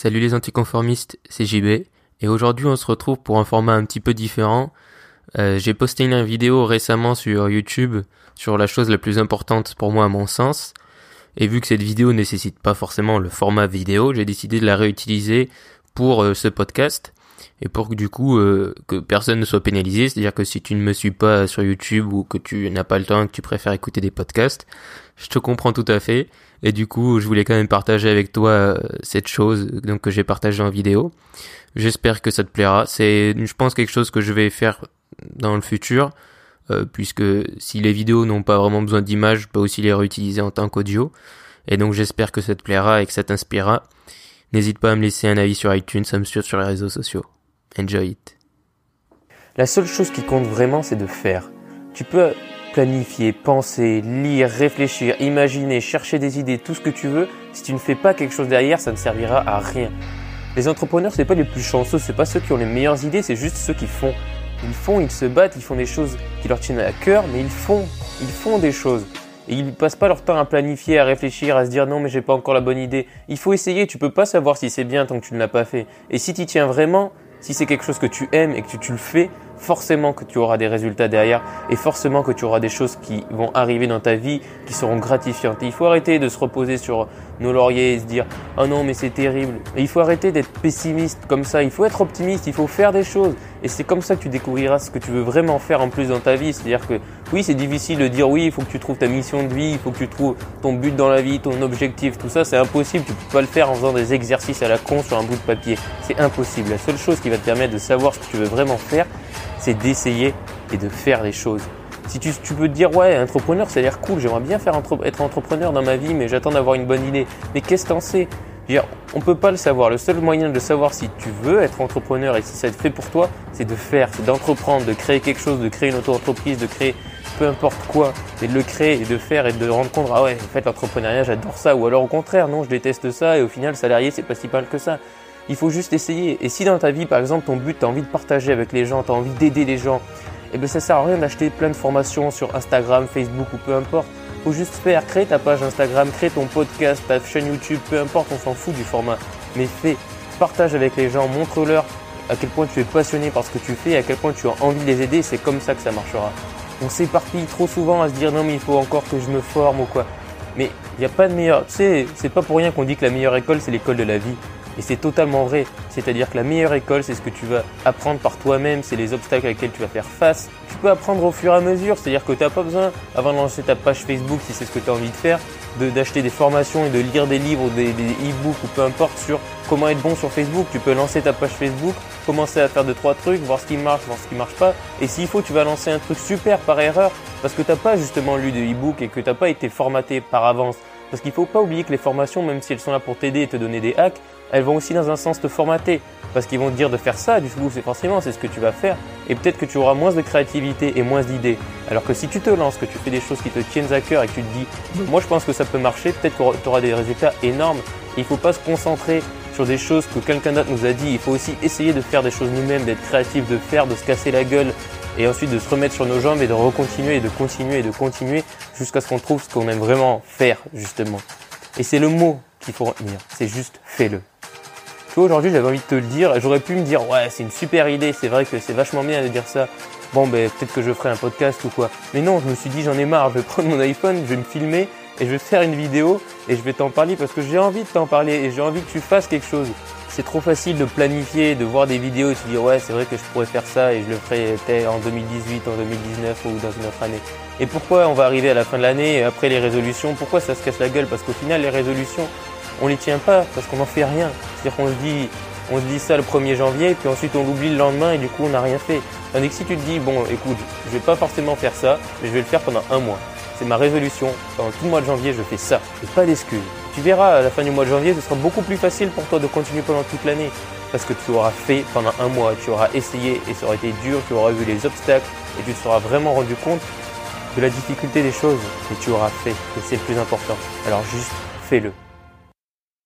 Salut les anticonformistes, c'est JB, et aujourd'hui on se retrouve pour un format un petit peu différent. Euh, j'ai posté une vidéo récemment sur YouTube sur la chose la plus importante pour moi à mon sens, et vu que cette vidéo nécessite pas forcément le format vidéo, j'ai décidé de la réutiliser pour euh, ce podcast, et pour que du coup euh, que personne ne soit pénalisé, c'est-à-dire que si tu ne me suis pas sur YouTube ou que tu n'as pas le temps, que tu préfères écouter des podcasts, je te comprends tout à fait. Et du coup, je voulais quand même partager avec toi euh, cette chose donc que j'ai partagé en vidéo. J'espère que ça te plaira. C'est, je pense, quelque chose que je vais faire dans le futur, euh, puisque si les vidéos n'ont pas vraiment besoin d'images, je peux aussi les réutiliser en tant qu'audio. Et donc j'espère que ça te plaira et que ça t'inspirera. N'hésite pas à me laisser un avis sur iTunes, à me suivre sur les réseaux sociaux. Enjoy it. La seule chose qui compte vraiment, c'est de faire. Tu peux planifier, penser, lire, réfléchir, imaginer, chercher des idées, tout ce que tu veux. Si tu ne fais pas quelque chose derrière, ça ne servira à rien. Les entrepreneurs, c'est pas les plus chanceux, c'est pas ceux qui ont les meilleures idées, c'est juste ceux qui font. Ils font, ils se battent, ils font des choses qui leur tiennent à cœur, mais ils font, ils font des choses. Et ils passent pas leur temps à planifier, à réfléchir, à se dire non mais j'ai pas encore la bonne idée. Il faut essayer, tu peux pas savoir si c'est bien tant que tu ne l'as pas fait. Et si tu tiens vraiment, si c'est quelque chose que tu aimes et que tu, tu le fais, forcément que tu auras des résultats derrière et forcément que tu auras des choses qui vont arriver dans ta vie qui seront gratifiantes. Il faut arrêter de se reposer sur nos lauriers et se dire oh non mais c'est terrible. Il faut arrêter d'être pessimiste comme ça. Il faut être optimiste. Il faut faire des choses. Et c'est comme ça que tu découvriras ce que tu veux vraiment faire en plus dans ta vie. C'est-à-dire que oui c'est difficile de dire oui il faut que tu trouves ta mission de vie, il faut que tu trouves ton but dans la vie, ton objectif. Tout ça c'est impossible. Tu peux pas le faire en faisant des exercices à la con sur un bout de papier. C'est impossible. La seule chose qui va te permettre de savoir ce que tu veux vraiment faire, c'est d'essayer et de faire les choses. Si tu, peux te dire, ouais, entrepreneur, ça a l'air cool, j'aimerais bien faire être entrepreneur dans ma vie, mais j'attends d'avoir une bonne idée. Mais qu'est-ce que t'en sais? On peut pas le savoir. Le seul moyen de savoir si tu veux être entrepreneur et si ça te fait pour toi, c'est de faire, c'est d'entreprendre, de créer quelque chose, de créer une auto-entreprise, de créer peu importe quoi, et de le créer et de faire et de rendre compte, ah ouais, en fait, l'entrepreneuriat, j'adore ça. Ou alors au contraire, non, je déteste ça et au final, salarié, c'est pas si mal que ça. Il faut juste essayer. Et si dans ta vie, par exemple, ton but, tu as envie de partager avec les gens, tu as envie d'aider les gens, eh bien ça sert à rien d'acheter plein de formations sur Instagram, Facebook ou peu importe. Faut juste faire, créer ta page Instagram, créer ton podcast, ta chaîne YouTube, peu importe, on s'en fout du format. Mais fais, partage avec les gens, montre-leur à quel point tu es passionné par ce que tu fais, à quel point tu as envie de les aider, c'est comme ça que ça marchera. On s'éparpille trop souvent à se dire non mais il faut encore que je me forme ou quoi. Mais il n'y a pas de meilleur. Tu sais, c'est pas pour rien qu'on dit que la meilleure école c'est l'école de la vie. Et c'est totalement vrai. C'est-à-dire que la meilleure école, c'est ce que tu vas apprendre par toi-même, c'est les obstacles auxquels tu vas faire face. Tu peux apprendre au fur et à mesure, c'est-à-dire que tu n'as pas besoin, avant de lancer ta page Facebook, si c'est ce que tu as envie de faire, d'acheter des formations et de lire des livres ou des, e-books ou peu importe sur comment être bon sur Facebook. Tu peux lancer ta page Facebook, commencer à faire deux trois trucs, voir ce qui marche, voir ce qui marche pas. Et s'il faut, tu vas lancer un truc super par erreur parce que tu n'as pas justement lu de e-book et que tu n'as pas été formaté par avance. Parce qu'il ne faut pas oublier que les formations, même si elles sont là pour t'aider et te donner des hacks, elles vont aussi dans un sens te formater. Parce qu'ils vont te dire de faire ça, du coup, c'est forcément c'est ce que tu vas faire. Et peut-être que tu auras moins de créativité et moins d'idées. Alors que si tu te lances, que tu fais des choses qui te tiennent à cœur et que tu te dis, moi je pense que ça peut marcher, peut-être que tu auras des résultats énormes. il ne faut pas se concentrer sur des choses que quelqu'un d'autre nous a dit. Il faut aussi essayer de faire des choses nous-mêmes, d'être créatif, de faire, de se casser la gueule et ensuite de se remettre sur nos jambes et de recontinuer et de continuer et de continuer jusqu'à ce qu'on trouve ce qu'on aime vraiment faire justement. Et c'est le mot qu'il faut retenir, c'est juste fais-le. Aujourd'hui j'avais envie de te le dire, j'aurais pu me dire ouais c'est une super idée, c'est vrai que c'est vachement bien de dire ça. Bon ben peut-être que je ferai un podcast ou quoi. Mais non, je me suis dit j'en ai marre, je vais prendre mon iPhone, je vais me filmer et je vais faire une vidéo et je vais t'en parler parce que j'ai envie de t'en parler et j'ai envie que tu fasses quelque chose c'est trop facile de planifier, de voir des vidéos et de se dire ouais c'est vrai que je pourrais faire ça et je le ferai en 2018, en 2019 ou dans une autre année. Et pourquoi on va arriver à la fin de l'année et après les résolutions, pourquoi ça se casse la gueule? Parce qu'au final les résolutions, on les tient pas parce qu'on n'en fait rien. C'est-à-dire qu'on se dit on dit ça le 1er janvier, puis ensuite on l'oublie le lendemain et du coup on n'a rien fait. Tandis que si tu te dis, bon écoute, je vais pas forcément faire ça, mais je vais le faire pendant un mois. C'est ma résolution. Pendant tout le mois de janvier, je fais ça. Et pas d'excuses. Tu verras, à la fin du mois de janvier, ce sera beaucoup plus facile pour toi de continuer pendant toute l'année. Parce que tu auras fait pendant un mois, tu auras essayé et ça aura été dur, tu auras vu les obstacles et tu te seras vraiment rendu compte de la difficulté des choses. Et tu auras fait. Et c'est le plus important. Alors juste fais-le.